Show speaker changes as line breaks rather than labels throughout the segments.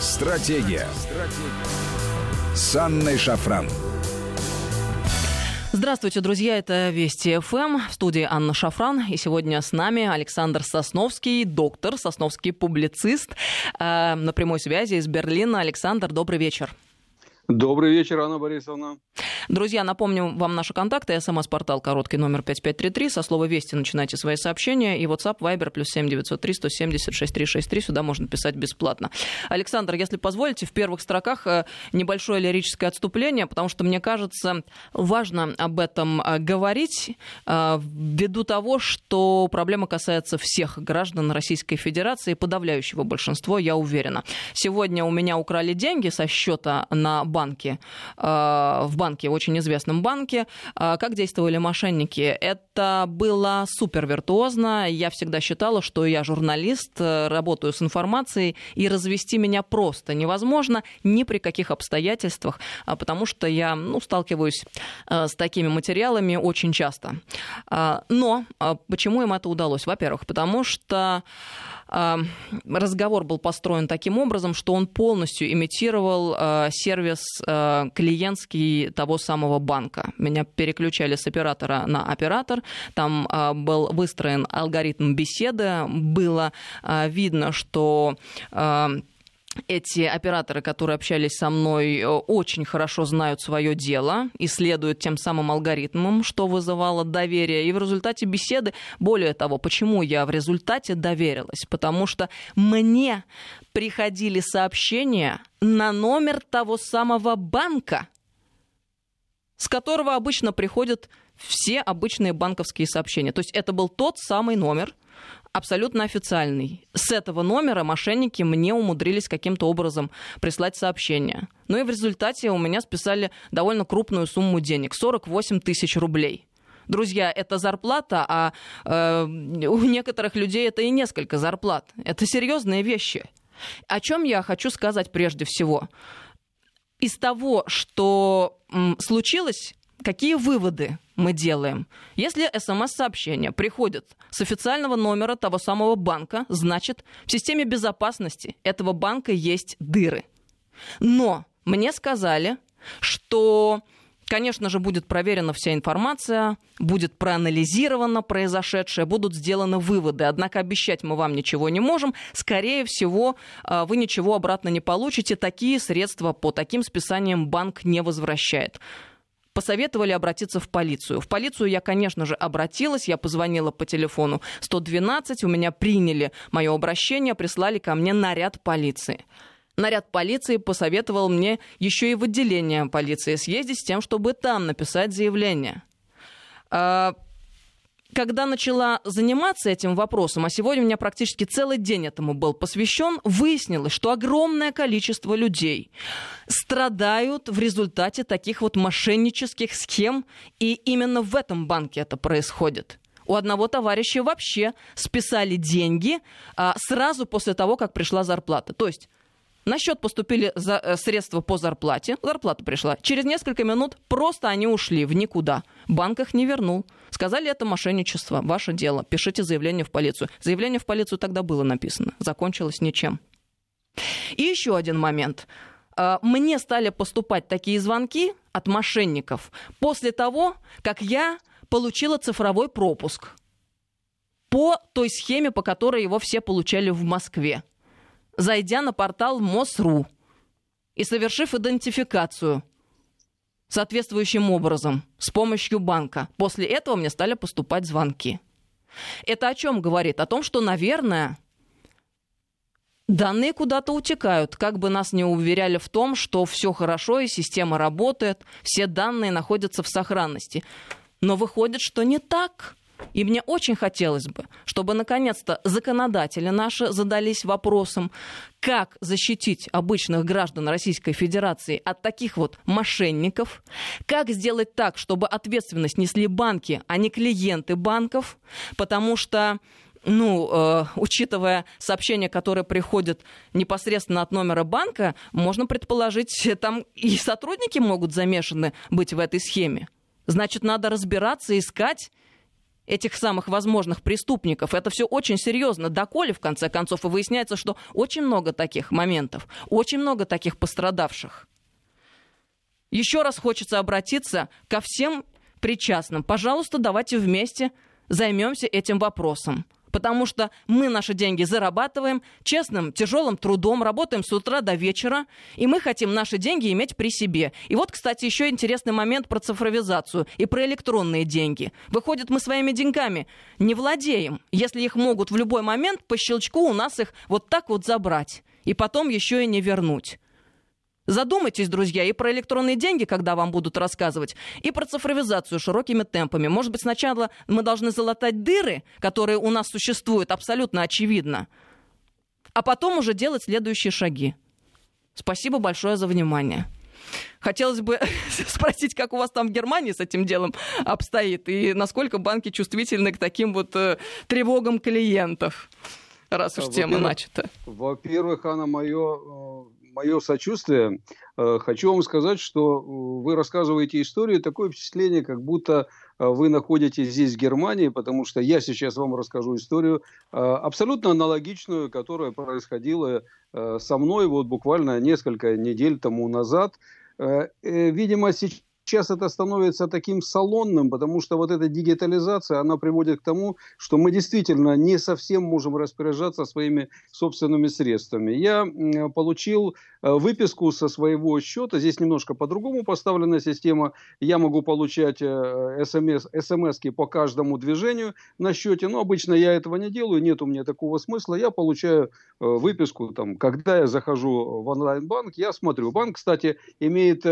Стратегия. Стратегия. С Анной Шафран.
Здравствуйте, друзья, это Вести ФМ, в студии Анна Шафран, и сегодня с нами Александр Сосновский, доктор, сосновский публицист, э, на прямой связи из Берлина. Александр, добрый вечер.
Добрый вечер, Анна Борисовна.
Друзья, напомню вам наши контакты. СМС-портал короткий номер 5533. Со слова «Вести» начинайте свои сообщения. И WhatsApp, Viber, плюс 7903 170 6363. Сюда можно писать бесплатно. Александр, если позволите, в первых строках э, небольшое лирическое отступление, потому что, мне кажется, важно об этом э, говорить э, ввиду того, что проблема касается всех граждан Российской Федерации, подавляющего большинства, я уверена. Сегодня у меня украли деньги со счета на банке, в банке, очень известном банке. А, как действовали мошенники? Это было супер виртуозно. Я всегда считала, что я журналист, э, работаю с информацией, и развести меня просто невозможно ни при каких обстоятельствах, а, потому что я ну, сталкиваюсь э, с такими материалами очень часто. Но почему им это удалось? Во-первых, потому что разговор был построен таким образом, что он полностью имитировал э, сервис э, клиентский того самого банка. Меня переключали с оператора на оператор, там э, был выстроен алгоритм беседы, было видно, что эти операторы, которые общались со мной, э, очень хорошо знают свое дело и следуют тем самым алгоритмам, что вызывало доверие. И в результате беседы, более того, почему я в результате доверилась? Потому что мне приходили сообщения на номер того самого банка, с которого обычно приходят все обычные банковские сообщения. То есть это был тот самый номер, абсолютно официальный. С этого номера мошенники мне умудрились каким-то образом прислать сообщение. Ну и в результате у меня списали довольно крупную сумму денег – 48 тысяч рублей. Друзья, это зарплата, а э, у некоторых людей это и несколько зарплат. Это серьезные вещи. О чем я хочу сказать прежде всего? Из того, что м, случилось, какие выводы мы делаем? Если смс-сообщение приходит с официального номера того самого банка, значит, в системе безопасности этого банка есть дыры. Но мне сказали, что Конечно же, будет проверена вся информация, будет проанализировано произошедшее, будут сделаны выводы. Однако обещать мы вам ничего не можем. Скорее всего, э, вы ничего обратно не получите. Такие средства по таким списаниям банк не возвращает посоветовали обратиться в полицию. В полицию я, конечно же, обратилась, я позвонила по телефону 112, у меня приняли мое обращение, прислали ко мне наряд полиции. Наряд полиции посоветовал мне еще и в отделение полиции съездить с тем, чтобы там написать заявление. Когда начала заниматься этим вопросом, а сегодня у меня практически целый день этому был посвящен, выяснилось, что огромное количество людей страдают в результате таких вот мошеннических схем, и именно в этом банке это происходит. У одного товарища вообще списали деньги а, сразу после того, как пришла зарплата. То есть на счет поступили за, э, средства по зарплате, зарплата пришла. Через несколько минут просто они ушли в никуда. Банк их не вернул. Сказали, это мошенничество, ваше дело. Пишите заявление в полицию. Заявление в полицию тогда было написано. Закончилось ничем. И еще один момент. Э, мне стали поступать такие звонки от мошенников после того, как я получила цифровой пропуск по той схеме, по которой его все получали в Москве зайдя на портал МОСРУ и совершив идентификацию соответствующим образом с помощью банка. После этого мне стали поступать звонки. Это о чем говорит? О том, что, наверное, данные куда-то утекают. Как бы нас не уверяли в том, что все хорошо и система работает, все данные находятся в сохранности. Но выходит, что не так. И мне очень хотелось бы, чтобы наконец-то законодатели наши задались вопросом, как защитить обычных граждан Российской Федерации от таких вот мошенников, как сделать так, чтобы ответственность несли банки, а не клиенты банков, потому что ну, э, учитывая сообщения, которые приходят непосредственно от номера банка, можно предположить, там и сотрудники могут замешаны быть в этой схеме. Значит, надо разбираться, искать этих самых возможных преступников. Это все очень серьезно. Доколе, в конце концов, и выясняется, что очень много таких моментов, очень много таких пострадавших. Еще раз хочется обратиться ко всем причастным. Пожалуйста, давайте вместе займемся этим вопросом потому что мы наши деньги зарабатываем честным, тяжелым трудом, работаем с утра до вечера, и мы хотим наши деньги иметь при себе. И вот, кстати, еще интересный момент про цифровизацию и про электронные деньги. Выходит, мы своими деньгами не владеем, если их могут в любой момент по щелчку у нас их вот так вот забрать, и потом еще и не вернуть. Задумайтесь, друзья, и про электронные деньги, когда вам будут рассказывать, и про цифровизацию широкими темпами. Может быть, сначала мы должны залатать дыры, которые у нас существуют, абсолютно очевидно, а потом уже делать следующие шаги. Спасибо большое за внимание. Хотелось бы спросить, как у вас там в Германии с этим делом обстоит, и насколько банки чувствительны к таким вот э, тревогам клиентов, раз уж тема начата.
Во-первых, Анна, мое э, мое сочувствие. Э, хочу вам сказать, что э, вы рассказываете историю, такое впечатление, как будто э, вы находитесь здесь, в Германии, потому что я сейчас вам расскажу историю абсолютно аналогичную, которая происходила со мной вот буквально несколько недель тому назад. Видимо, сейчас сейчас это становится таким салонным, потому что вот эта дигитализация, она приводит к тому, что мы действительно не совсем можем распоряжаться своими собственными средствами. Я получил э, выписку со своего счета, здесь немножко по-другому поставлена система, я могу получать смс, э, смс по каждому движению на счете, но обычно я этого не делаю, нет у меня такого смысла, я получаю э, выписку, там, когда я захожу в онлайн-банк, я смотрю. Банк, кстати, имеет,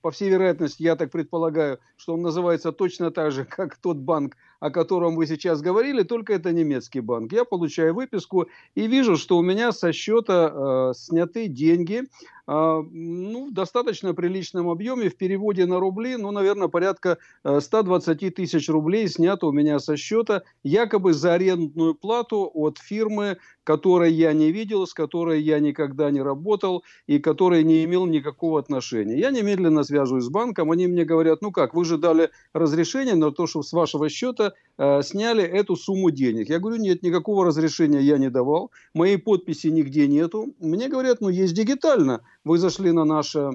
по всей вероятности, я так предполагаю, что он называется точно так же, как тот банк, о котором вы сейчас говорили, только это немецкий банк. Я получаю выписку и вижу, что у меня со счета э, сняты деньги ну, в достаточно приличном объеме, в переводе на рубли, ну, наверное, порядка 120 э, тысяч рублей снято у меня со счета, якобы за арендную плату от фирмы, которой я не видел, с которой я никогда не работал и которой не имел никакого отношения. Я немедленно связываюсь с банком, они мне говорят, ну как, вы же дали разрешение на то, что с вашего счета э, сняли эту сумму денег. Я говорю, нет, никакого разрешения я не давал, моей подписи нигде нету. Мне говорят, ну есть дигитально, вы зашли на наш э,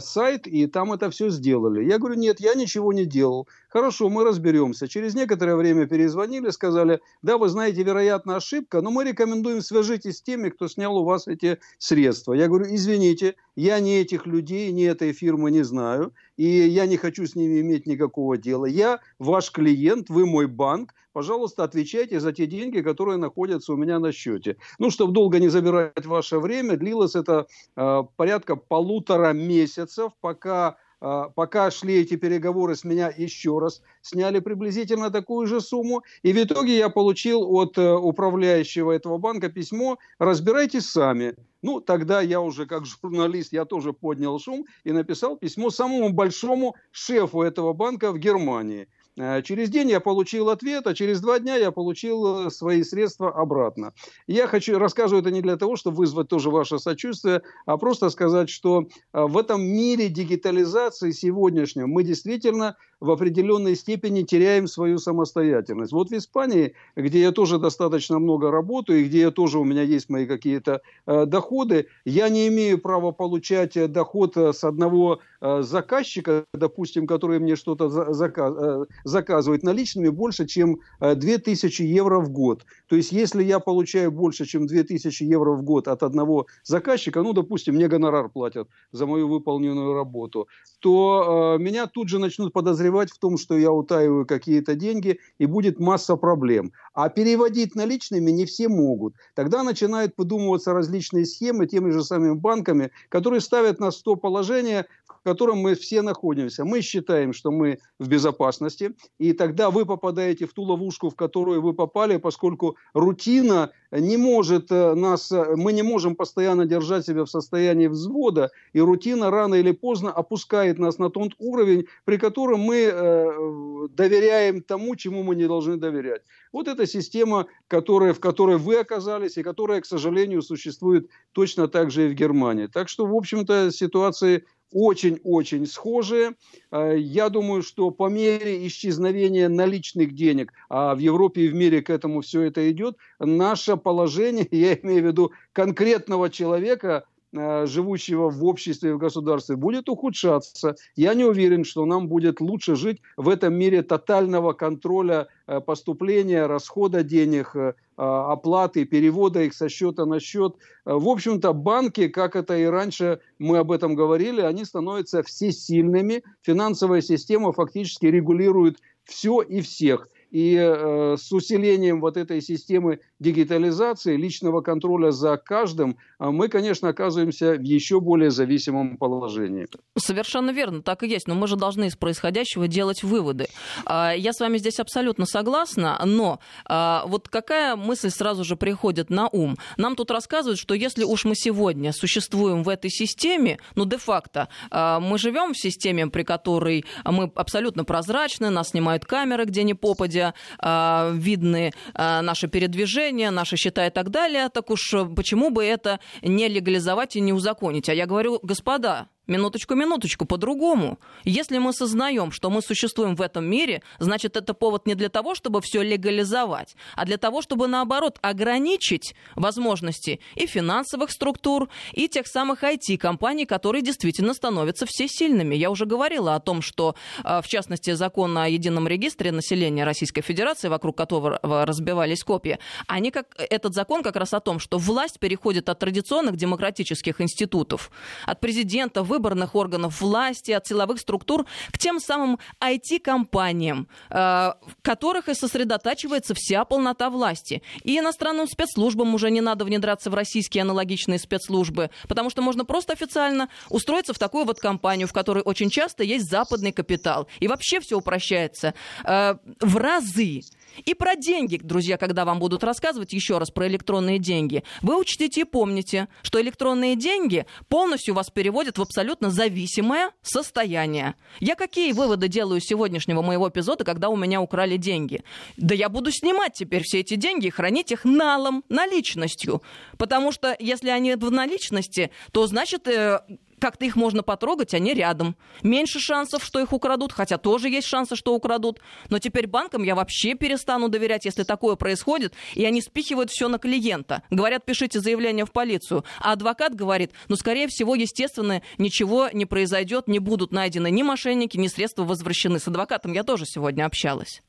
сайт и там это все сделали. Я говорю, нет, я ничего не делал. Хорошо, мы разберемся. Через некоторое время перезвонили, сказали, да, вы знаете, вероятно, ошибка, но мы рекомендуем свяжитесь с теми, кто снял у вас эти средства. Я говорю, извините, я ни этих людей, ни этой фирмы не знаю, и я не хочу с ними иметь никакого дела. Я ваш клиент, вы мой банк, пожалуйста, отвечайте за те деньги, которые находятся у меня на счете. Ну, чтобы долго не забирать ваше время, длилось это э, порядка полутора месяцев, пока а, пока шли эти переговоры с меня еще раз, сняли приблизительно такую же сумму. И в итоге я получил от э, управляющего этого банка письмо «Разбирайтесь сами». Ну, тогда я уже как журналист, я тоже поднял шум и написал письмо самому большому шефу этого банка в Германии – Э, через день я получил ответ, а через два дня я получил э, свои средства обратно. Я хочу рассказываю это не для того, чтобы вызвать тоже ваше сочувствие, а просто сказать, что э, в этом мире дигитализации сегодняшнем мы действительно в определенной степени теряем свою самостоятельность. Вот в Испании, где я тоже достаточно много работаю, и где я тоже у меня есть мои какие-то э, доходы, я не имею права получать доход с одного э, заказчика, допустим, который мне что-то заказ, э, заказывает наличными больше, чем 2000 евро в год. То есть, если я получаю больше, чем 2000 евро в год от одного заказчика, ну, допустим, мне гонорар платят за мою выполненную работу, то э, меня тут же начнут подозревать в том, что я утаиваю какие-то деньги, и будет масса проблем. А переводить наличными не все могут. Тогда начинают подумываться различные схемы теми же самыми банками, которые ставят нас в то положение, в котором мы все находимся. Мы считаем, что мы в безопасности, и тогда вы попадаете в ту ловушку, в которую вы попали, поскольку рутина не может э, нас, э, мы не можем постоянно держать себя в состоянии взвода, и рутина рано или поздно опускает нас на тот уровень, при котором мы э, доверяем тому, чему мы не должны доверять. Вот эта система, которая, в которой вы оказались, и которая, к сожалению, существует точно так же и в Германии. Так что, в общем-то, ситуации очень-очень схожие. Э, я думаю, что по мере исчезновения наличных денег, а в Европе и в мире к этому все это идет, наше положение, я имею в виду конкретного человека, живущего в обществе, в государстве, будет ухудшаться. Я не уверен, что нам будет лучше жить в этом мире тотального контроля э, поступления, расхода денег, э, оплаты, перевода их со счета на счет. В общем-то, банки, как это и раньше мы об этом говорили, они становятся всесильными. Финансовая система фактически регулирует все и всех. И э, с усилением вот этой системы дигитализации, личного контроля за каждым, а мы, конечно, оказываемся в еще более зависимом положении.
Совершенно верно, так и есть. Но мы же должны из происходящего делать выводы. А, я с вами здесь абсолютно согласна, но а, вот какая мысль сразу же приходит на ум? Нам тут рассказывают, что если уж мы сегодня существуем в этой системе, ну, де-факто, мы живем в системе, при которой мы абсолютно прозрачны, нас снимают камеры, где ни попадя, видны наши передвижения, наши счета и так далее, так уж э, почему бы это не легализовать и не узаконить? А я говорю, господа, Минуточку, минуточку, по-другому. Если мы сознаем, что мы существуем в этом мире, значит, это повод не для того, чтобы все легализовать, а для того, чтобы, наоборот, ограничить возможности и финансовых структур, и тех самых IT-компаний, которые действительно становятся все сильными. Я уже говорила о том, что, а, в частности, закон о едином регистре населения Российской Федерации, вокруг которого разбивались копии, они как, этот закон как раз о том, что власть переходит от традиционных демократических институтов, от президента, выборов, выборных органов власти, от силовых структур к тем самым IT-компаниям, э, в которых и сосредотачивается вся полнота власти. И иностранным спецслужбам уже не надо внедряться в российские аналогичные спецслужбы, потому что можно просто официально устроиться в такую вот компанию, в которой очень часто есть западный капитал. И вообще все упрощается э, в разы. И про деньги, друзья, когда вам будут рассказывать еще раз про электронные деньги, вы учтите и помните, что электронные деньги полностью вас переводят в абсолютно зависимое состояние. Я какие выводы делаю с сегодняшнего моего эпизода, когда у меня украли деньги? Да я буду снимать теперь все эти деньги и хранить их налом, наличностью. Потому что если они в наличности, то значит э, как-то их можно потрогать, они рядом. Меньше шансов, что их украдут, хотя тоже есть шансы, что украдут. Но теперь банкам я вообще перестану доверять, если такое происходит, и они спихивают все на клиента. Говорят, пишите заявление в полицию. А адвокат говорит, ну, скорее всего, естественно, ничего не произойдет, не будут найдены ни мошенники, ни средства возвращены. С адвокатом я тоже сегодня общалась.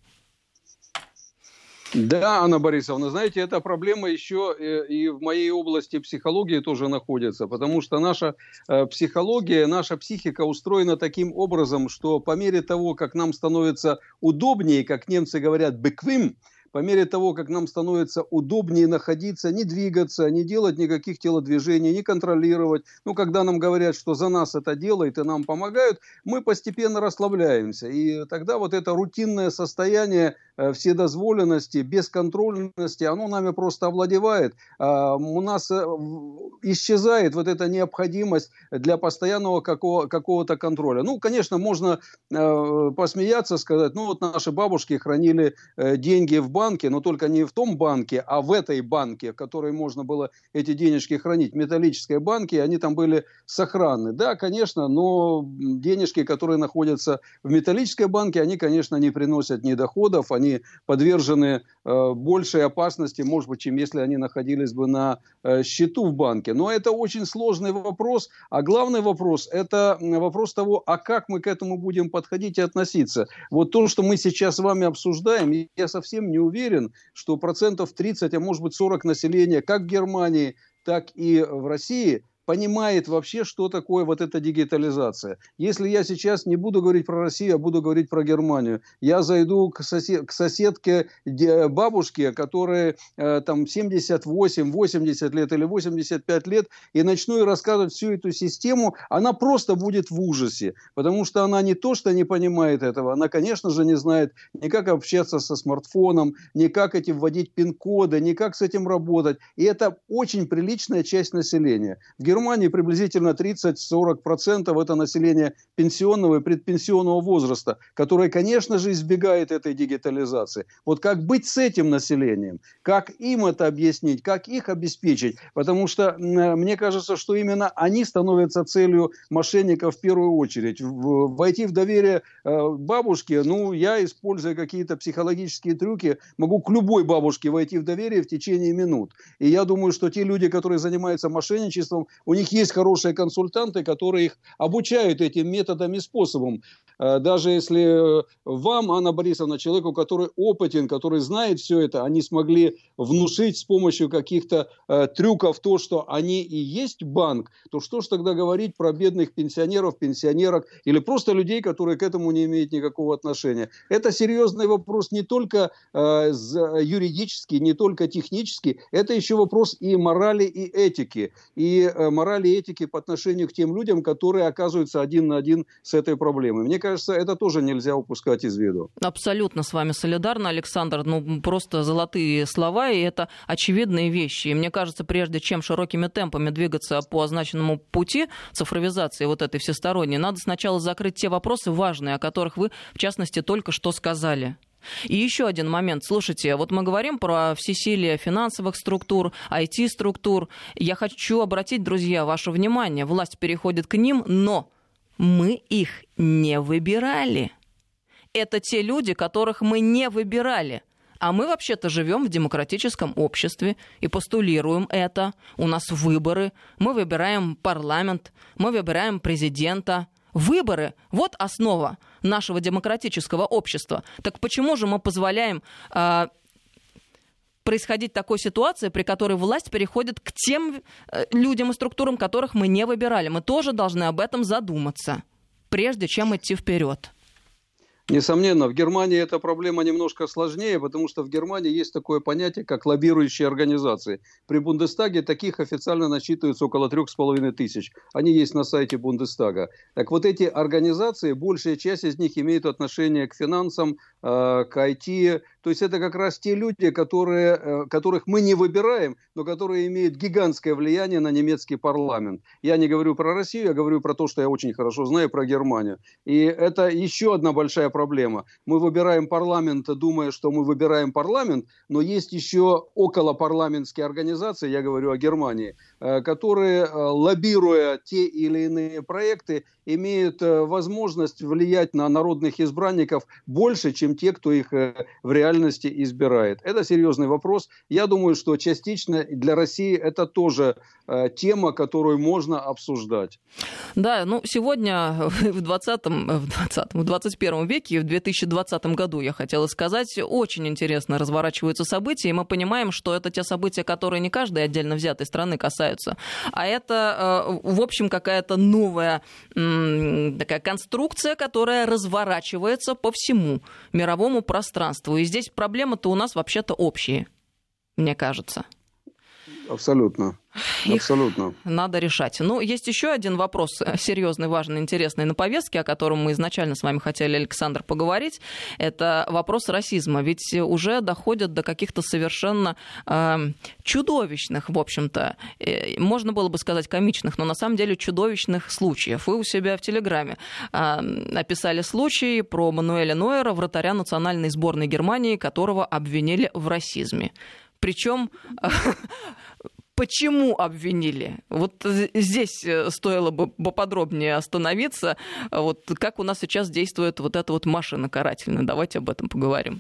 Да, Анна Борисовна, знаете, эта проблема еще э, и в моей области психологии тоже находится, потому что наша э, психология, наша психика устроена таким образом, что по мере того, как нам становится удобнее, как немцы говорят, беквим, по мере того, как нам становится удобнее находиться, не двигаться, не делать никаких телодвижений, не контролировать. Ну, когда нам говорят, что за нас это делает и нам помогают, мы постепенно расслабляемся. И тогда вот это рутинное состояние Э, вседозволенности, бесконтрольности, оно нами просто овладевает. А, у нас э, исчезает вот эта необходимость для постоянного какого- какого-то контроля. Ну, конечно, можно э, посмеяться, сказать, ну вот наши бабушки хранили деньги в банке, но только не в том банке, а в этой банке, в которой можно было эти денежки хранить, металлической банке, они там были сохранны. Да, конечно, но денежки, которые находятся в металлической банке, они, конечно, не приносят ни доходов, они подвержены э, большей опасности, может быть, чем если они находились бы на э, счету в банке. Но это очень сложный вопрос. А главный вопрос – это вопрос того, а как мы к этому будем подходить и относиться. Вот то, что мы сейчас с вами обсуждаем, я совсем не уверен, что процентов 30, а может быть 40 населения, как в Германии, так и в России – понимает вообще, что такое вот эта дигитализация. Если я сейчас не буду говорить про Россию, а буду говорить про Германию, я зайду к, сосед, к соседке бабушке, которая э, там 78, 80 лет или 85 лет, и начну ей рассказывать всю эту систему, она просто будет в ужасе, потому что она не то, что не понимает этого, она, конечно же, не знает ни как общаться со смартфоном, ни как эти вводить пин-коды, ни как с этим работать. И это очень приличная часть населения. В Германии приблизительно 30-40% это население пенсионного и предпенсионного возраста, которое, конечно же, избегает этой дигитализации. Вот как быть с этим населением? Как им это объяснить? Как их обеспечить? Потому что мне кажется, что именно они становятся целью мошенников в первую очередь. Войти в доверие э, бабушке, ну, я, используя какие-то психологические трюки, могу к любой бабушке войти в доверие в течение минут. И я думаю, что те люди, которые занимаются мошенничеством, у них есть хорошие консультанты, которые их обучают этим методам и способам. Э, даже если вам, Анна Борисовна, человеку, который опытен, который знает все это, они смогли внушить с помощью каких-то э, трюков то, что они и есть банк, то что ж тогда говорить про бедных пенсионеров, пенсионерок или просто людей, которые к этому не имеют никакого отношения? Это серьезный вопрос не только э, юридический, не только технический, это еще вопрос и морали, и этики. И э, морали и этики по отношению к тем людям, которые оказываются один на один с этой проблемой. Мне кажется, это тоже нельзя упускать из виду.
Абсолютно с вами солидарна, Александр. Ну, просто золотые слова, и это очевидные вещи. И мне кажется, прежде чем широкими темпами двигаться по означенному пути цифровизации вот этой всесторонней, надо сначала закрыть те вопросы важные, о которых вы, в частности, только что сказали. И еще один момент. Слушайте, вот мы говорим про всесилие финансовых структур, IT-структур. Я хочу обратить, друзья, ваше внимание. Власть переходит к ним, но мы их не выбирали. Это те люди, которых мы не выбирали. А мы вообще-то живем в демократическом обществе и постулируем это. У нас выборы, мы выбираем парламент, мы выбираем президента – Выборы – вот основа нашего демократического общества. Так почему же мы позволяем э, происходить такой ситуации, при которой власть переходит к тем э, людям и структурам, которых мы не выбирали? Мы тоже должны об этом задуматься, прежде чем идти вперед.
Несомненно, в Германии эта проблема немножко сложнее, потому что в Германии есть такое понятие, как лоббирующие организации. При Бундестаге таких официально насчитывается около трех с половиной тысяч. Они есть на сайте Бундестага. Так вот эти организации, большая часть из них имеют отношение к финансам, э, к IT, то есть это как раз те люди, которые, э, которых мы не выбираем, но которые имеют гигантское влияние на немецкий парламент. Я не говорю про Россию, я говорю про то, что я очень хорошо знаю, про Германию. И это еще одна большая проблема. Мы выбираем парламент, думая, что мы выбираем парламент, но есть еще околопарламентские организации, я говорю о Германии, э, которые, э, лоббируя те или иные проекты, имеют возможность влиять на народных избранников больше, чем те, кто их в реальности избирает. Это серьезный вопрос. Я думаю, что частично для России это тоже э, тема, которую можно обсуждать.
Да, ну сегодня в 20 в 20 в 21 веке, в 2020 году, я хотела сказать, очень интересно разворачиваются события, и мы понимаем, что это те события, которые не каждой отдельно взятой страны касаются, а это, э, в общем, какая-то новая такая конструкция, которая разворачивается по всему мировому пространству. И здесь проблемы-то у нас вообще-то общие, мне кажется.
Абсолютно. Их Абсолютно.
надо решать. Ну, есть еще один вопрос э, серьезный, важный, интересный на повестке, о котором мы изначально с вами хотели, Александр, поговорить. Это вопрос расизма. Ведь уже доходят до каких-то совершенно э, чудовищных, в общем-то, э, можно было бы сказать комичных, но на самом деле чудовищных случаев. Вы у себя в Телеграме э, написали случай про Мануэля Нойера, вратаря национальной сборной Германии, которого обвинили в расизме. Причем почему обвинили? Вот здесь э, стоило бы поподробнее остановиться. Вот как у нас сейчас действует вот эта вот машина карательная. Давайте об этом поговорим.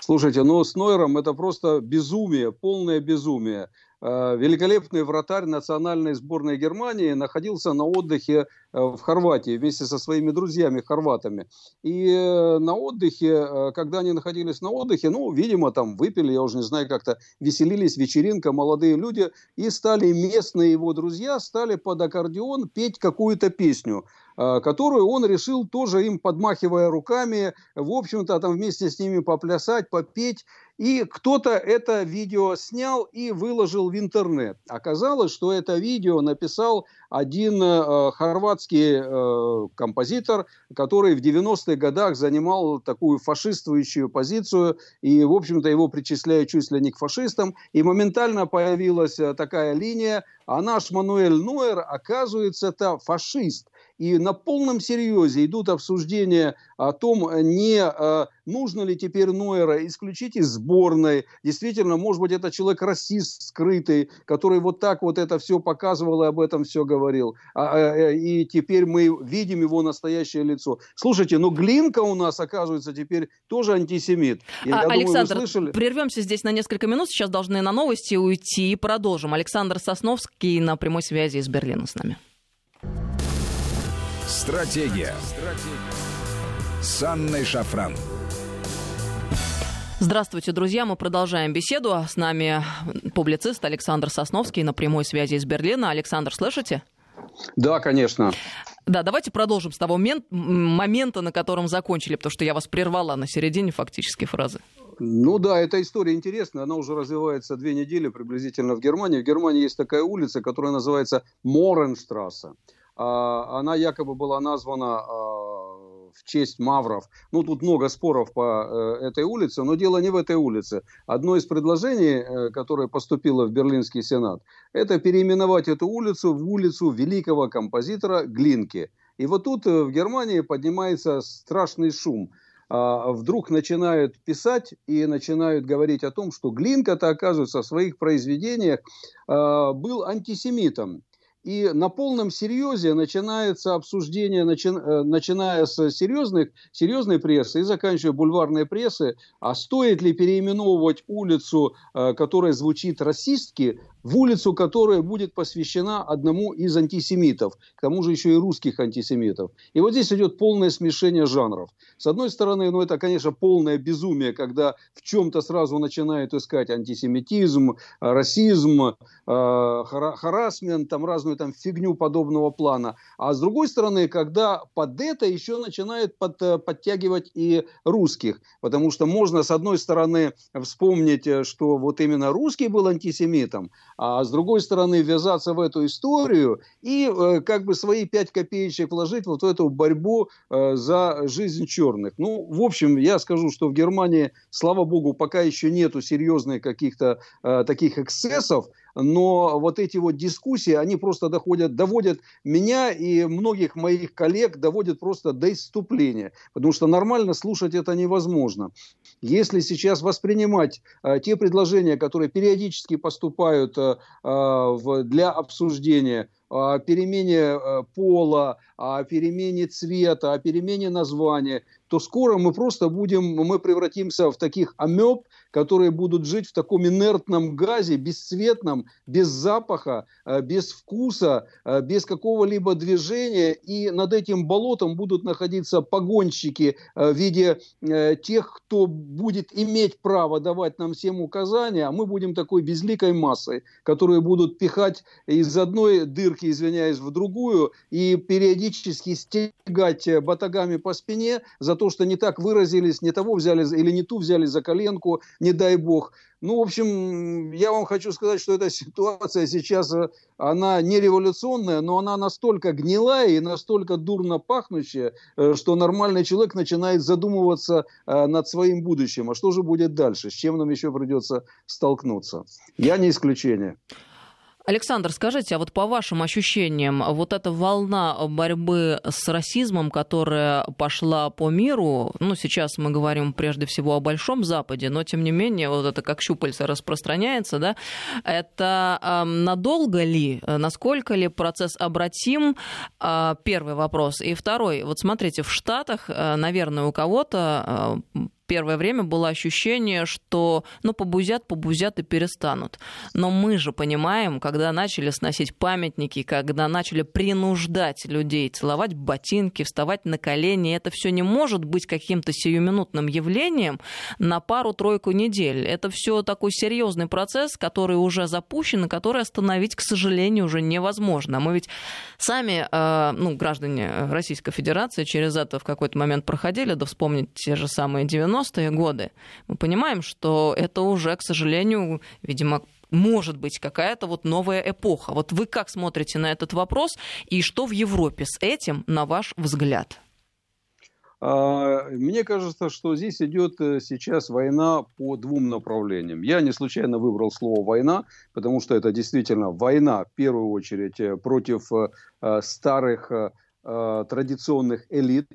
Слушайте, ну с Нойером это просто безумие, полное безумие. Э, великолепный вратарь национальной сборной Германии находился на отдыхе э, в Хорватии вместе со своими друзьями хорватами. И э, на отдыхе, когда они находились на отдыхе, ну, видимо, там выпили, я уже не знаю, как-то веселились, вечеринка, молодые люди, и стали местные его друзья, стали под аккордеон петь какую-то песню которую он решил тоже им, подмахивая руками, в общем-то, там вместе с ними поплясать, попеть. И кто-то это видео снял и выложил в интернет. Оказалось, что это видео написал один э, хорватский э, композитор, который в 90-х годах занимал такую фашистующую позицию, и, в общем-то, его причисляют чуть ли не к фашистам, и моментально появилась э, такая линия, а наш Мануэль Нойер, оказывается, это фашист. И на полном серьезе идут обсуждения о том, не э, нужно ли теперь Нойера исключить из сборной. Действительно, может быть, это человек расист скрытый, который вот так вот это все показывал и об этом все говорил. А, э, и теперь мы видим его настоящее лицо. Слушайте, ну Глинка у нас, оказывается, теперь тоже антисемит.
Я, а, Александр, думаю, слышали... прервемся здесь на несколько минут. Сейчас должны на новости уйти и продолжим. Александр Сосновский на прямой связи из Берлина с нами.
Стратегия. Стратегия. С Анной Шафран.
Здравствуйте, друзья. Мы продолжаем беседу. С нами публицист Александр Сосновский на прямой связи из Берлина. Александр, слышите?
Да, конечно.
Да, давайте продолжим с того момента, на котором закончили, потому что я вас прервала на середине фактически фразы.
Ну да, эта история интересная. Она уже развивается две недели приблизительно в Германии. В Германии есть такая улица, которая называется Моренштрассе. А, она якобы была названа а, в честь мавров. Ну, тут много споров по э, этой улице, но дело не в этой улице. Одно из предложений, э, которое поступило в Берлинский сенат, это переименовать эту улицу в улицу великого композитора Глинки. И вот тут э, в Германии поднимается страшный шум. А, вдруг начинают писать и начинают говорить о том, что Глинка-то, оказывается, в своих произведениях был антисемитом. И на полном серьезе начинается обсуждение, начи, э, начиная с серьезных, серьезной прессы и заканчивая бульварной прессы, а стоит ли переименовывать улицу, э, которая звучит расистски, в улицу, которая будет посвящена одному из антисемитов, к тому же еще и русских антисемитов. И вот здесь идет полное смешение жанров. С одной стороны, ну это, конечно, полное безумие, когда в чем-то сразу начинают искать антисемитизм, расизм, э, харасмент, там разную там фигню подобного плана. А с другой стороны, когда под это еще начинают под, э, подтягивать и русских. Потому что можно, с одной стороны, вспомнить, э, что вот именно русский был антисемитом, а с другой стороны ввязаться в эту историю и э, как бы свои пять копеечек вложить вот в эту борьбу э, за жизнь черных. Ну, в общем, я скажу, что в Германии, слава богу, пока еще нету серьезных каких-то э, таких эксцессов, но вот эти вот дискуссии, они просто доходят, доводят меня и многих моих коллег, доводят просто до исступления, потому что нормально слушать это невозможно. Если сейчас воспринимать э, те предложения, которые периодически поступают э, для обсуждения, о перемене э, пола, о перемене цвета, о перемене названия, то скоро мы просто будем, мы превратимся в таких амеб, которые будут жить в таком инертном газе, бесцветном, без запаха, э, без вкуса, э, без какого-либо движения. И над этим болотом будут находиться погонщики э, в виде тех, кто будет иметь право давать нам всем указания, а мы будем такой безликой массой, которые будут пихать из одной дырки, извиняюсь, в другую и периодически стегать батагами по спине за то, что не так выразились, не того взяли или не ту взяли за коленку, не дай бог. Ну, в общем, я вам хочу сказать, что эта ситуация сейчас, э, она не революционная, но она настолько гнилая и настолько дурно пахнущая, э, что нормальный человек начинает задумываться э, над своим будущим. А что же будет дальше? С чем нам еще придется столкнуться? Я не исключение.
Александр, скажите, а вот по вашим ощущениям, вот эта волна борьбы с расизмом, которая пошла по миру, ну, сейчас мы говорим прежде всего о Большом Западе, но, тем не менее, вот это как щупальца распространяется, да, это э, надолго ли, насколько ли процесс обратим? Э, первый вопрос. И второй, вот смотрите, в Штатах, э, наверное, у кого-то э, первое время было ощущение, что ну побузят, побузят и перестанут. Но мы же понимаем, когда начали сносить памятники, когда начали принуждать людей целовать ботинки, вставать на колени, это все не может быть каким-то сиюминутным явлением на пару-тройку недель. Это все такой серьезный процесс, который уже запущен и который остановить, к сожалению, уже невозможно. Мы ведь сами, э, ну, граждане Российской Федерации через это в какой-то момент проходили, да вспомнить те же самые 90 90-е годы, мы понимаем, что это уже, к сожалению, видимо, может быть какая-то вот новая эпоха. Вот вы как смотрите на этот вопрос и что в Европе с этим, на ваш взгляд?
А, мне кажется, что здесь идет э, сейчас война по двум направлениям. Я не случайно выбрал слово «война», потому что это действительно война, в первую очередь, э, против э, старых традиционных элит,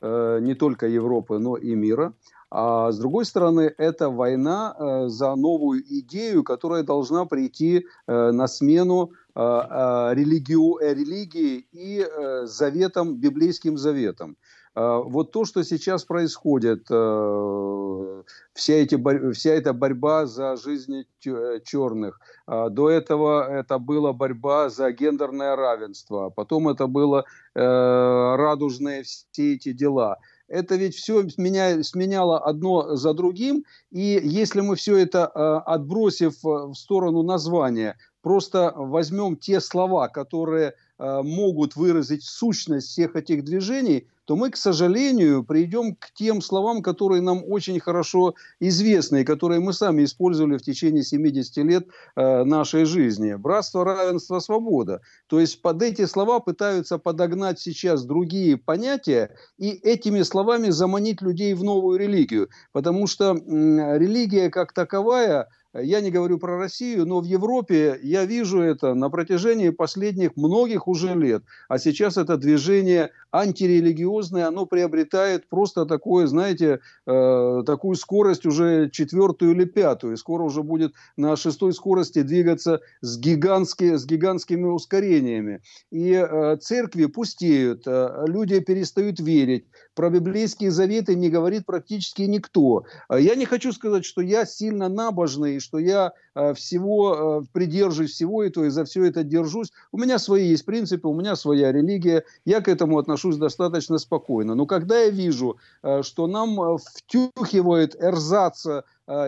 не только Европы, но и мира. А с другой стороны, это война за новую идею, которая должна прийти на смену религию, религии и заветам, библейским заветам. А, вот то, что сейчас происходит, э, вся, эти, вся эта борьба за жизни э, черных, а, до этого это была борьба за гендерное равенство, потом это было э, радужные все эти дела. Это ведь все сменяло одно за другим, и если мы все это, отбросив в сторону названия, просто возьмем те слова, которые могут выразить сущность всех этих движений – то мы, к сожалению, придем к тем словам, которые нам очень хорошо известны и которые мы сами использовали в течение 70 лет э, нашей жизни. Братство, равенство, свобода. То есть под эти слова пытаются подогнать сейчас другие понятия и этими словами заманить людей в новую религию. Потому что религия как таковая я не говорю про Россию, но в Европе я вижу это на протяжении последних многих уже лет. А сейчас это движение антирелигиозное, оно приобретает просто такое, знаете, э, такую скорость уже четвертую или пятую. И скоро уже будет на шестой скорости двигаться с, гигантски, с гигантскими ускорениями. И э, церкви пустеют, э, люди перестают верить. Про библейские заветы не говорит практически никто. Я не хочу сказать, что я сильно набожный, что я э, всего э, придерживаюсь всего этого и за все это держусь. У меня свои есть принципы, у меня своя религия. Я к этому отношусь достаточно спокойно. Но когда я вижу, э, что нам втюхивают эрзаца Э,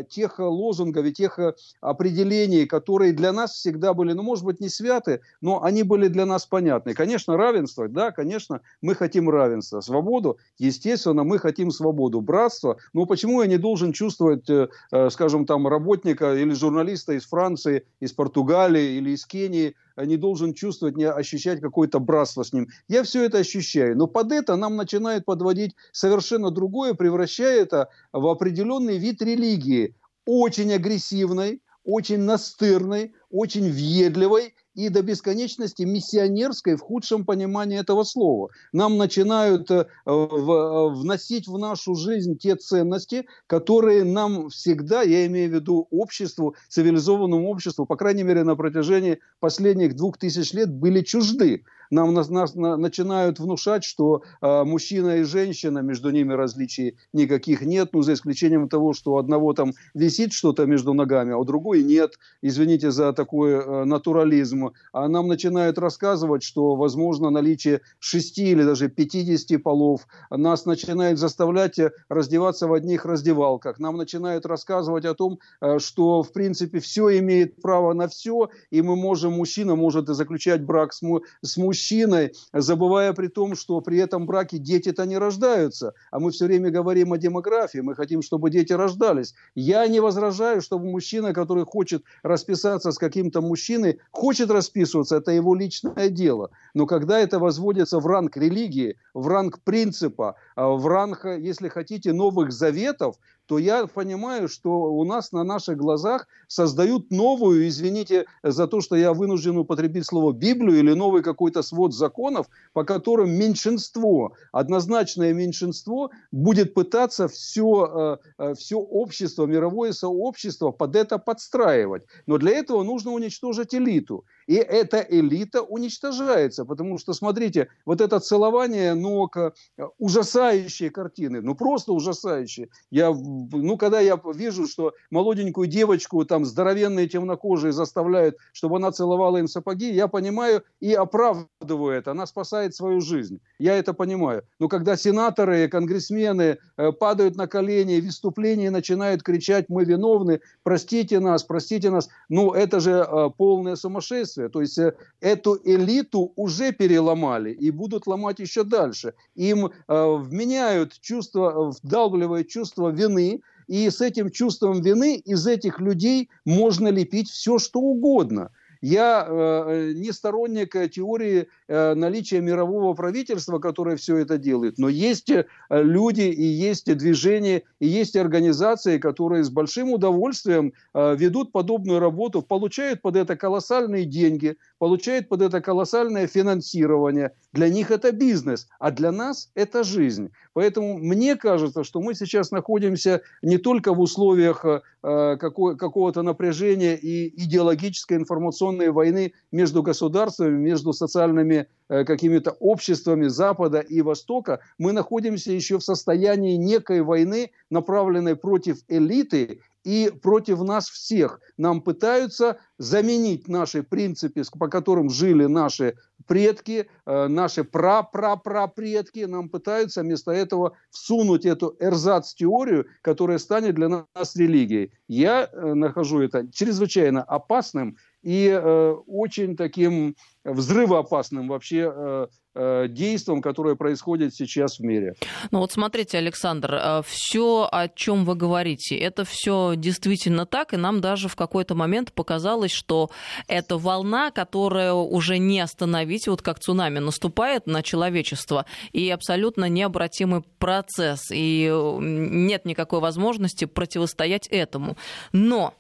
тех лозунгов и тех э, определений, которые для нас всегда были, ну, может быть, не святы, но они были для нас понятны. Конечно, равенство, да, конечно, мы хотим равенства. Свободу, естественно, мы хотим свободу. Братство, но почему я не должен чувствовать, э, скажем, там, работника или журналиста из Франции, из Португалии или из Кении, не должен чувствовать, не ощущать какое-то братство с ним. Я все это ощущаю. Но под это нам начинает подводить совершенно другое, превращая это в определенный вид религии. Очень агрессивной, очень настырной, очень въедливой и до бесконечности миссионерской в худшем понимании этого слова. Нам начинают э, вносить в нашу жизнь те ценности, которые нам всегда, я имею в виду обществу, цивилизованному обществу, по крайней мере на протяжении последних двух тысяч лет были чужды нам нас, нас на, начинают внушать, что э, мужчина и женщина, между ними различий никаких нет, ну, за исключением того, что у одного там висит что-то между ногами, а у другой нет. Извините за такой э, натурализм. А нам начинают рассказывать, что возможно наличие шести или даже 50 полов. Нас начинают заставлять э, раздеваться в одних раздевалках. Нам начинают рассказывать о том, э, что, в принципе, все имеет право на все, и мы можем, мужчина может заключать брак с, му, с мужчиной, мужчиной, забывая при том, что при этом браке дети-то не рождаются. А мы все время говорим о демографии, мы хотим, чтобы дети рождались. Я не возражаю, чтобы мужчина, который хочет расписаться с каким-то мужчиной, хочет расписываться, это его личное дело. Но когда это возводится в ранг религии, в ранг принципа, а в ранг, если хотите, новых заветов, то я понимаю, что у нас на наших глазах создают новую, извините за то, что я вынужден употребить слово Библию или новый какой-то свод законов, по которым меньшинство, однозначное меньшинство будет пытаться все, э, э, все общество, мировое сообщество под это подстраивать. Но для этого нужно уничтожить элиту. И эта элита уничтожается, потому что, смотрите, вот это целование ног, э, ужасающие картины, ну просто ужасающие. Я, ну, когда я вижу, что молоденькую девочку, там, здоровенные темнокожие заставляют, чтобы она целовала им сапоги, я понимаю и оправдываю это. Она спасает свою жизнь. Я это понимаю. Но когда сенаторы, конгрессмены э, падают на колени, в выступлении начинают кричать, мы виновны, простите нас, простите нас, ну, это же э, полное сумасшествие удовольствие. То есть э, эту элиту уже переломали и будут ломать еще дальше. Им э, вменяют чувство, вдалбливают чувство вины, и с этим чувством вины из этих людей можно лепить все, что угодно. Я э, не сторонник теории э, наличия мирового правительства, которое все это делает, но есть э, люди и есть движения, и есть организации, которые с большим удовольствием э, ведут подобную работу, получают под это колоссальные деньги, получают под это колоссальное финансирование. Для них это бизнес, а для нас это жизнь. Поэтому мне кажется, что мы сейчас находимся не только в условиях э, какого-то напряжения и идеологической информационной войны между государствами, между социальными э, какими-то обществами Запада и Востока, мы находимся еще в состоянии некой войны, направленной против элиты и против нас всех. Нам пытаются заменить наши принципы, по которым жили наши предки, э, наши пра-пра-пра-предки. Нам пытаются вместо этого всунуть эту эрзац-теорию, которая станет для нас религией. Я э, нахожу это чрезвычайно опасным и э, очень таким взрывоопасным вообще э, э, действием, которое происходит сейчас в мире.
Ну вот смотрите, Александр, э, все, о чем вы говорите, это все действительно так, и нам даже в какой-то момент показалось, что это волна, которая уже не остановить, вот как цунами наступает на человечество, и абсолютно необратимый процесс, и нет никакой возможности противостоять этому. Но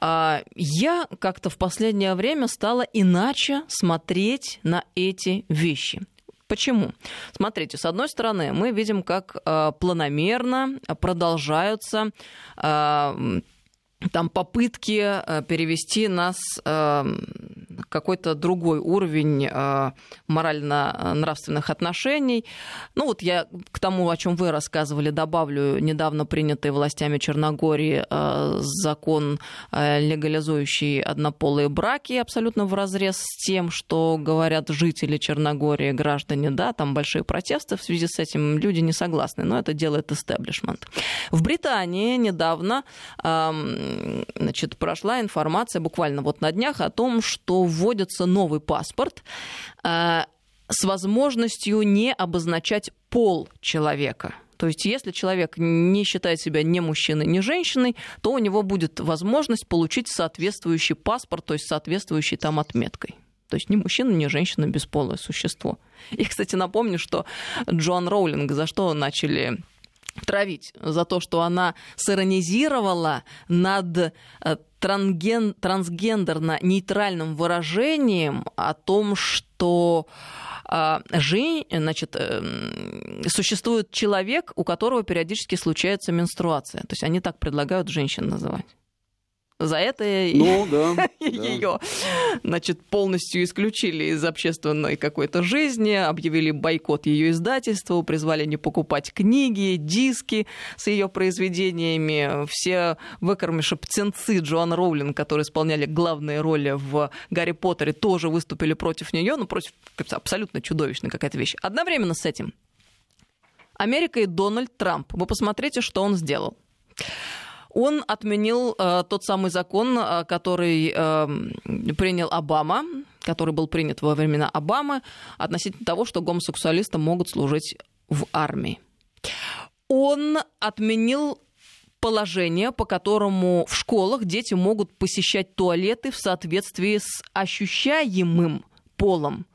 я как-то в последнее время стала иначе смотреть на эти вещи. Почему? Смотрите, с одной стороны, мы видим, как э, планомерно продолжаются э, там попытки э, перевести нас э, какой-то другой уровень э, морально-нравственных отношений. Ну вот я к тому, о чем вы рассказывали, добавлю недавно принятый властями Черногории закон, легализующий однополые браки, абсолютно в разрез с тем, что говорят жители Черногории, граждане, да, там большие протесты в связи с этим, люди не согласны, но это делает истеблишмент. В Британии недавно значит, прошла информация буквально вот на днях о том, что вводится новый паспорт э, с возможностью не обозначать пол человека. То есть, если человек не считает себя ни мужчиной, ни женщиной, то у него будет возможность получить соответствующий паспорт, то есть соответствующий там отметкой. То есть ни мужчина, ни женщина, бесполое существо. И, кстати, напомню, что Джоан Роулинг, за что начали травить за то, что она сиронизировала над э, трансген, трансгендерно-нейтральным выражением о том, что а, жен, значит, эм, существует человек, у которого периодически случается менструация. То есть они так предлагают женщин называть. За это ну, да, ее да. значит, полностью исключили из общественной какой-то жизни, объявили бойкот ее издательства, призвали не покупать книги, диски с ее произведениями. Все выкормиши птенцы Джоан Роулинг, которые исполняли главные роли в Гарри Поттере, тоже выступили против нее, ну, против абсолютно чудовищная какая-то вещь. Одновременно с этим Америка и Дональд Трамп. Вы посмотрите, что он сделал он отменил э, тот самый закон, э, который э, принял Обама, который был принят во времена Обамы, относительно того, что гомосексуалисты могут служить в армии. Он отменил положение, по которому в школах дети могут посещать туалеты в соответствии с ощущаемым полом,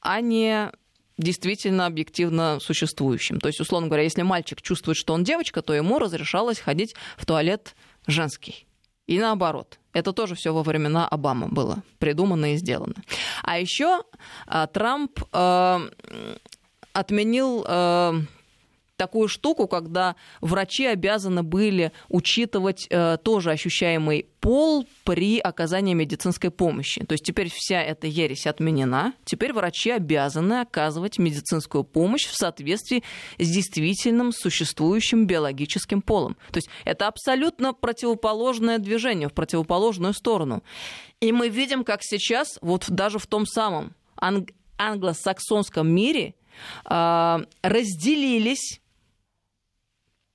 а не действительно объективно существующим. То есть, условно говоря, если мальчик чувствует, что он девочка, то ему разрешалось ходить в туалет женский. И наоборот. Это тоже все во времена Обамы было придумано и сделано. А еще а, Трамп э, отменил э, такую штуку, когда врачи обязаны были учитывать э, тоже ощущаемый пол при оказании медицинской помощи. То есть теперь вся эта ересь отменена. Теперь врачи обязаны оказывать медицинскую помощь в соответствии с действительным существующим биологическим полом. То есть это абсолютно противоположное движение в противоположную сторону. И мы видим, как сейчас, вот даже в том самом анг- англосаксонском мире, э, разделились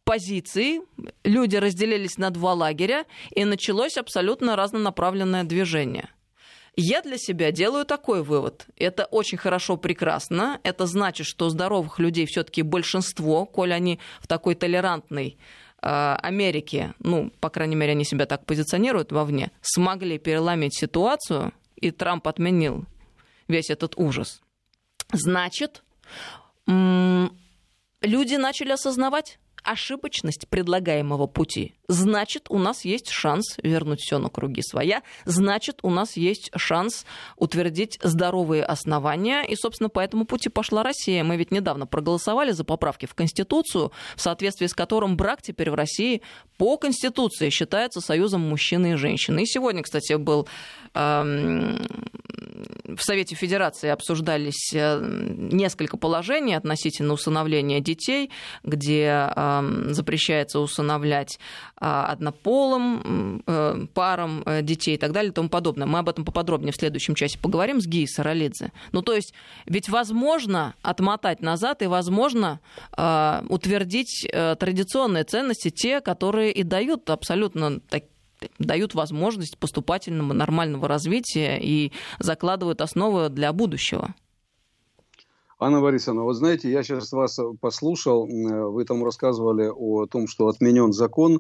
позиции, люди разделились на два лагеря, и началось абсолютно разнонаправленное движение. Я для себя делаю такой вывод. Это очень хорошо, прекрасно. Это значит, что здоровых людей все-таки большинство, коль они в такой толерантной э, Америке, ну, по крайней мере, они себя так позиционируют вовне, смогли переломить ситуацию, и Трамп отменил весь этот ужас. Значит, люди начали осознавать, ошибочность предлагаемого пути, значит, у нас есть шанс вернуть все на круги своя, значит, у нас есть шанс утвердить здоровые основания, и, собственно, по этому пути пошла Россия. Мы ведь недавно проголосовали за поправки в Конституцию, в соответствии с которым брак теперь в России по Конституции считается союзом мужчины и женщины. И сегодня, кстати, был эм, в Совете Федерации обсуждались э, несколько положений относительно усыновления детей, где запрещается усыновлять однополым э, парам э, детей и так далее и тому подобное. Мы об этом поподробнее в следующем часе поговорим с Гией Саралидзе. Ну, то есть, ведь возможно отмотать назад и возможно а, утвердить традиционные ценности, те, которые и дают абсолютно так, дают возможность поступательного нормального развития и закладывают основы для будущего.
Анна Борисовна, вот знаете, я сейчас вас послушал, вы там рассказывали о том, что отменен закон, э,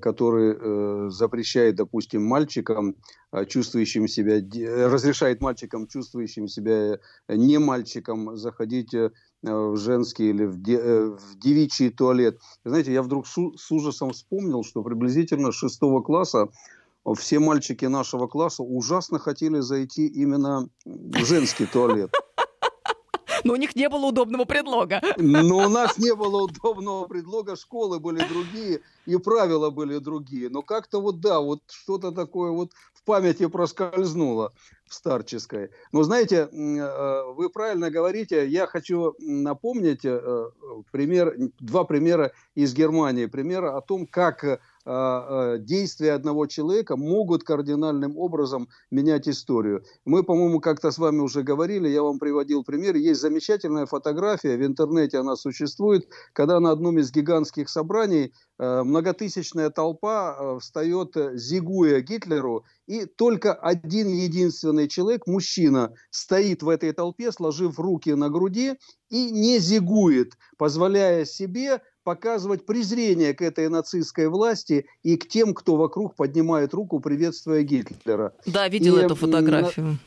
который э, запрещает, допустим, мальчикам, э, чувствующим себя, разрешает мальчикам, чувствующим себя не мальчиком, заходить в женский или в, девичий туалет. Знаете, я вдруг с ужасом вспомнил, что приблизительно шестого класса все мальчики нашего класса ужасно хотели зайти именно в женский туалет.
Но у них не было удобного предлога.
Но у нас не было удобного предлога, школы были другие, и правила были другие. Но как-то вот да, вот что-то такое вот в памяти проскользнуло в старческой. Но знаете, э, вы правильно говорите, я хочу напомнить э, пример, два примера из Германии. Пример о том, как действия одного человека могут кардинальным образом менять историю. Мы, по-моему, как-то с вами уже говорили, я вам приводил пример. Есть замечательная фотография, в интернете она существует, когда на одном из гигантских собраний а, многотысячная толпа встает, зигуя Гитлеру, и только один единственный человек, мужчина, стоит в этой толпе, сложив руки на груди и не зигует, позволяя себе показывать презрение к этой нацистской власти и к тем, кто вокруг поднимает руку, приветствуя Гитлера.
Да, видел и, эту фотографию.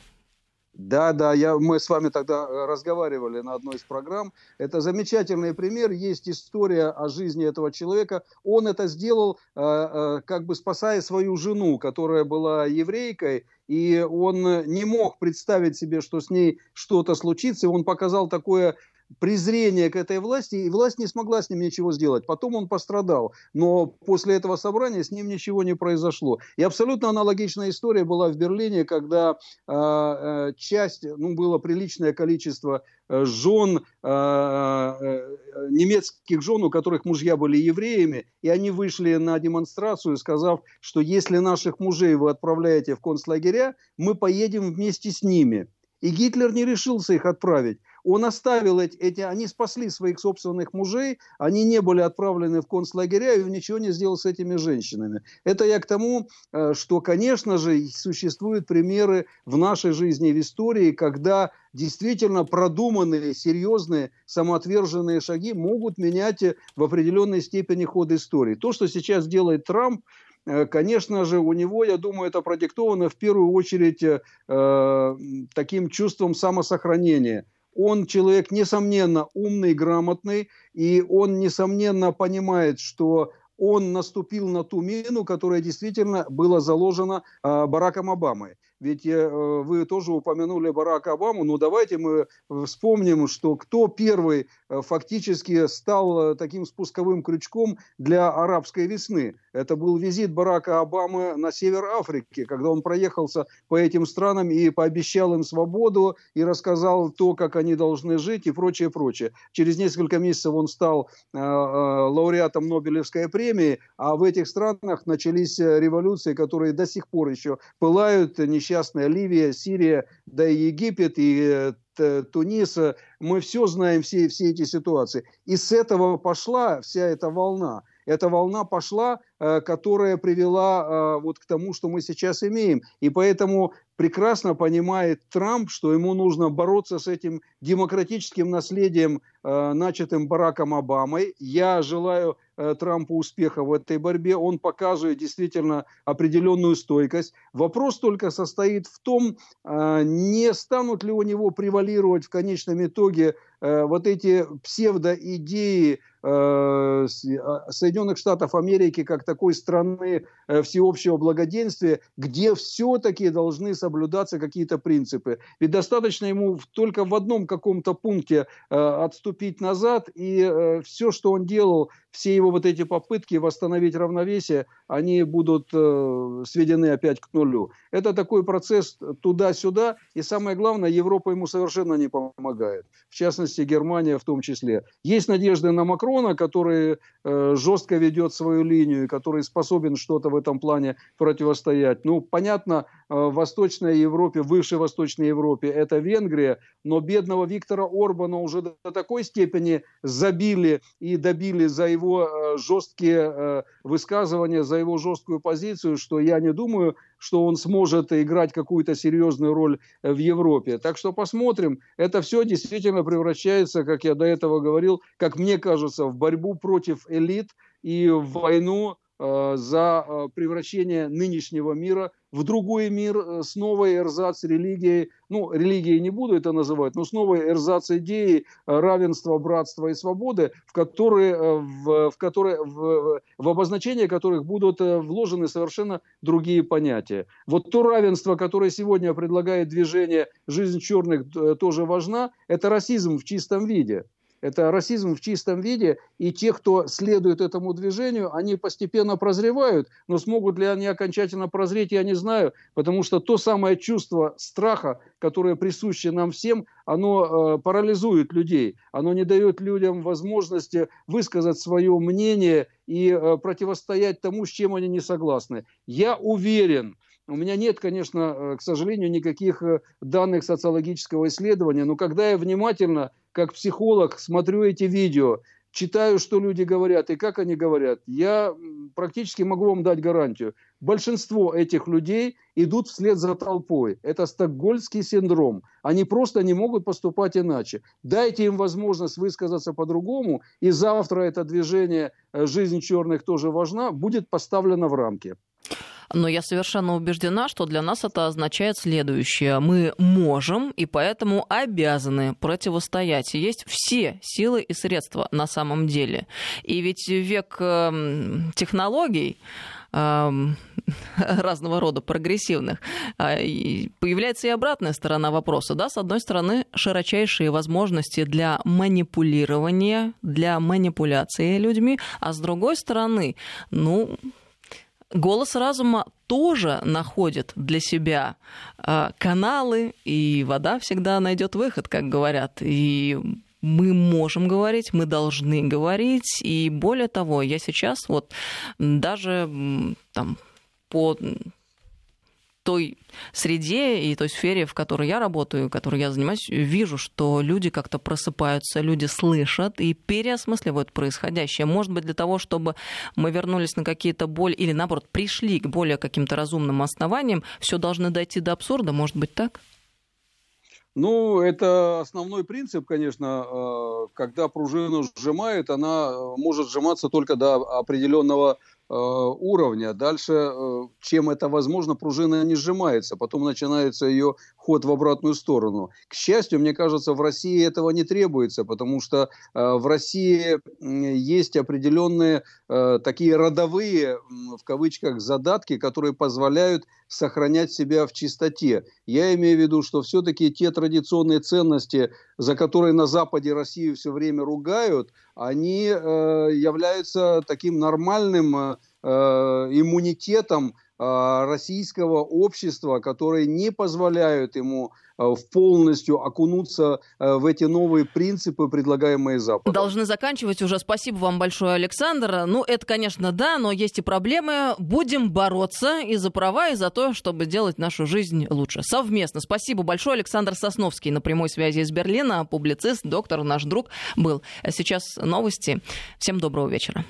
Да, да, я, мы с вами тогда э, разговаривали на одной из программ. Это замечательный пример. Есть история о жизни этого человека. Он это сделал, э, э, как бы спасая свою жену, которая была еврейкой, и он не мог представить себе, что с ней что-то случится. И он показал такое презрение к этой власти, и власть не смогла с ним ничего сделать. Потом он пострадал, но после этого собрания с ним ничего не произошло. И абсолютно аналогичная история была в Берлине, когда э, часть, ну, было приличное количество э, жен, э, э, немецких жен, у которых мужья были евреями, и они вышли на демонстрацию, сказав, что если наших мужей вы отправляете в концлагеря, мы поедем вместе с ними. И Гитлер не решился их отправить. Он оставил эти, эти, они спасли своих собственных мужей, они не были отправлены в концлагеря, и он ничего не сделал с этими женщинами. Это я к тому, э, что, конечно же, существуют примеры в нашей жизни, в истории, когда действительно продуманные, серьезные, самоотверженные шаги могут менять в определенной степени ход истории. То, что сейчас делает Трамп, э, конечно же, у него, я думаю, это продиктовано в первую очередь э, таким чувством самосохранения – он человек, несомненно, умный, грамотный, и он, несомненно, понимает, что он наступил на ту мину, которая действительно была заложена э, Бараком Обамой. Ведь э, вы тоже упомянули Барака Обаму, но давайте мы вспомним, что кто первый э, фактически стал э, таким спусковым крючком для арабской весны. Это был визит Барака Обамы на север Африки, когда он проехался по этим странам и пообещал им свободу, и рассказал то, как они должны жить и прочее, прочее. Через несколько месяцев он стал э, э, лауреатом Нобелевской премии, а в этих странах начались революции, которые до сих пор еще пылают, несчастные несчастная Ливия, Сирия, да и Египет, и э, Тунис. Мы все знаем, все, все эти ситуации. И с этого пошла вся эта волна. Эта волна пошла, э, которая привела вот к тому, что мы сейчас имеем. И поэтому прекрасно понимает Трамп, что ему нужно бороться с этим демократическим наследием, э, начатым Бараком Обамой. Я желаю э, Трампу успеха в этой борьбе. Он показывает действительно определенную стойкость. Вопрос только состоит в том, э, не станут ли у него превалировать в конечном итоге э, вот эти псевдоидеи э, а, Соединенных Штатов Америки как такой страны э, всеобщего благоденствия, где все-таки должны соблюдаться какие-то принципы. Ведь достаточно ему только в одном каком-то пункте э, отступить назад, и э, все, что он делал, все его вот эти попытки восстановить равновесие, они будут э, сведены опять к нулю. Это такой процесс туда-сюда, и самое главное, Европа ему совершенно не помогает. В частности, Германия в том числе. Есть надежды на Макрона, который э, жестко ведет свою линию, который способен что-то в этом плане противостоять. Ну, понятно, э, в Восточной Европе, в высшей Восточной Европе это Венгрия, но бедного Виктора Орбана уже до такой степени забили и добили за его э, жесткие э, высказывания, за его жесткую позицию, что я не думаю, что он сможет играть какую-то серьезную роль э, в Европе. Так что посмотрим. Это все действительно превращается, как я до этого говорил, как мне кажется, в борьбу против элит и в войну за э, превращение нынешнего мира в другой мир э, с новой эрзац религией, ну, религией не буду это называть, но с новой эрзац идеей равенства, братства и свободы, в которые, в, в, которые, в, в обозначение которых будут вложены совершенно другие понятия. Вот то равенство, которое сегодня предлагает движение «Жизнь черных» тоже важна, это расизм в чистом виде. Это расизм в чистом виде, и те, кто следует этому движению, они постепенно прозревают, но смогут ли они окончательно прозреть, я не знаю, потому что то самое чувство страха, которое присуще нам всем, оно э, парализует людей, оно не дает людям возможности высказать свое мнение и э, противостоять тому, с чем они не согласны. Я уверен, у меня нет, конечно, э, к сожалению, никаких э, данных социологического исследования, но когда я внимательно как психолог смотрю эти видео, читаю, что люди говорят и как они говорят, я практически могу вам дать гарантию. Большинство этих людей идут вслед за толпой. Это стокгольмский синдром. Они просто не могут поступать иначе. Дайте им возможность высказаться по-другому, и завтра это движение э, «Жизнь черных тоже важна» будет поставлено в рамки.
Но я совершенно убеждена, что для нас это означает следующее. Мы можем и поэтому обязаны противостоять. Есть все силы и средства на самом деле. И ведь век эм, технологий эм, разного рода прогрессивных, а, появляется и обратная сторона вопроса. Да? С одной стороны, широчайшие возможности для манипулирования, для манипуляции людьми, а с другой стороны, ну, голос разума тоже находит для себя а, каналы, и вода всегда найдет выход, как говорят. И мы можем говорить, мы должны говорить, и более того, я сейчас вот даже там по той среде и той сфере, в которой я работаю, которой я занимаюсь, вижу, что люди как-то просыпаются, люди слышат и переосмысливают происходящее. Может быть, для того, чтобы мы вернулись на какие-то боль или, наоборот, пришли к более каким-то разумным основаниям, все должны дойти до абсурда. Может быть, так?
Ну, это основной принцип, конечно, э, когда пружину сжимают, она э, может сжиматься только до определенного уровня. Дальше, э, чем это возможно, пружина не сжимается. Потом начинается ее ход в обратную сторону. К счастью, мне кажется, в России этого не требуется, потому что э, в России есть определенные такие родовые, в кавычках, задатки, которые позволяют сохранять себя в чистоте. Я имею в виду, что все-таки те традиционные ценности, за которые на Западе Россию все время ругают, они э, являются таким нормальным э, иммунитетом э, российского общества, которые не позволяют ему Э, полностью окунуться в эти новые принципы, предлагаемые Западом.
Должны заканчивать уже. Спасибо вам большое, Александр. Ну, это, конечно, да, но есть и проблемы. Будем бороться и за права, и за то, чтобы делать нашу жизнь лучше. Совместно. Спасибо большое. Александр Сосновский на прямой связи из Берлина, публицист, доктор, наш друг был. Сейчас новости. Всем доброго вечера.